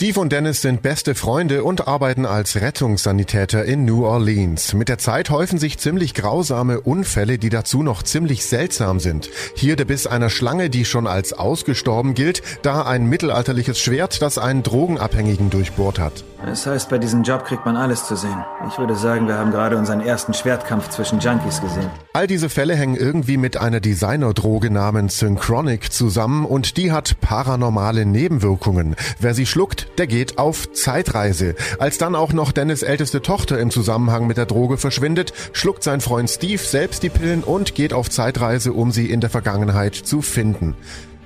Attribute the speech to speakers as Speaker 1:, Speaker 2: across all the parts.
Speaker 1: Steve und Dennis sind beste Freunde und arbeiten als Rettungssanitäter in New Orleans. Mit der Zeit häufen sich ziemlich grausame Unfälle, die dazu noch ziemlich seltsam sind. Hier der Biss einer Schlange, die schon als ausgestorben gilt, da ein mittelalterliches Schwert, das einen Drogenabhängigen durchbohrt hat.
Speaker 2: Das heißt, bei diesem Job kriegt man alles zu sehen. Ich würde sagen, wir haben gerade unseren ersten Schwertkampf zwischen Junkies gesehen.
Speaker 1: All diese Fälle hängen irgendwie mit einer Designerdroge namens Synchronic zusammen und die hat paranormale Nebenwirkungen. Wer sie schluckt, der geht auf Zeitreise. Als dann auch noch Dennis älteste Tochter im Zusammenhang mit der Droge verschwindet, schluckt sein Freund Steve selbst die Pillen und geht auf Zeitreise, um sie in der Vergangenheit zu finden.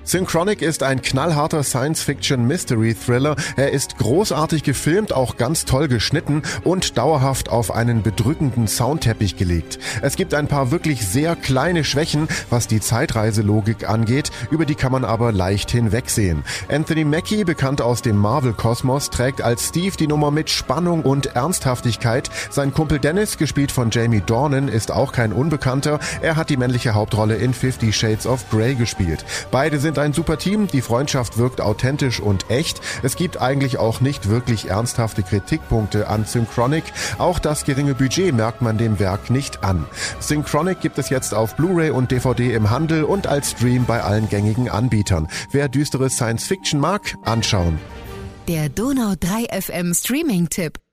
Speaker 1: Synchronic ist ein knallharter Science-Fiction-Mystery-Thriller. Er ist großartig gefilmt, auch ganz toll geschnitten und dauerhaft auf einen bedrückenden Soundteppich gelegt. Es gibt ein paar wirklich sehr kleine Schwächen, was die Zeitreiselogik angeht, über die kann man aber leicht hinwegsehen. Anthony Mackie, bekannt aus dem Marvel-Kosmos, trägt als Steve die Nummer mit Spannung und Ernsthaftigkeit. Sein Kumpel Dennis, gespielt von Jamie Dornan, ist auch kein Unbekannter. Er hat die männliche Hauptrolle in Fifty Shades of Grey gespielt. Beide sind sind ein super Team, die Freundschaft wirkt authentisch und echt. Es gibt eigentlich auch nicht wirklich ernsthafte Kritikpunkte an Synchronic. Auch das geringe Budget merkt man dem Werk nicht an. Synchronic gibt es jetzt auf Blu-ray und DVD im Handel und als Stream bei allen gängigen Anbietern. Wer düstere Science Fiction mag, anschauen.
Speaker 3: Der Donau 3 FM Streaming-Tipp.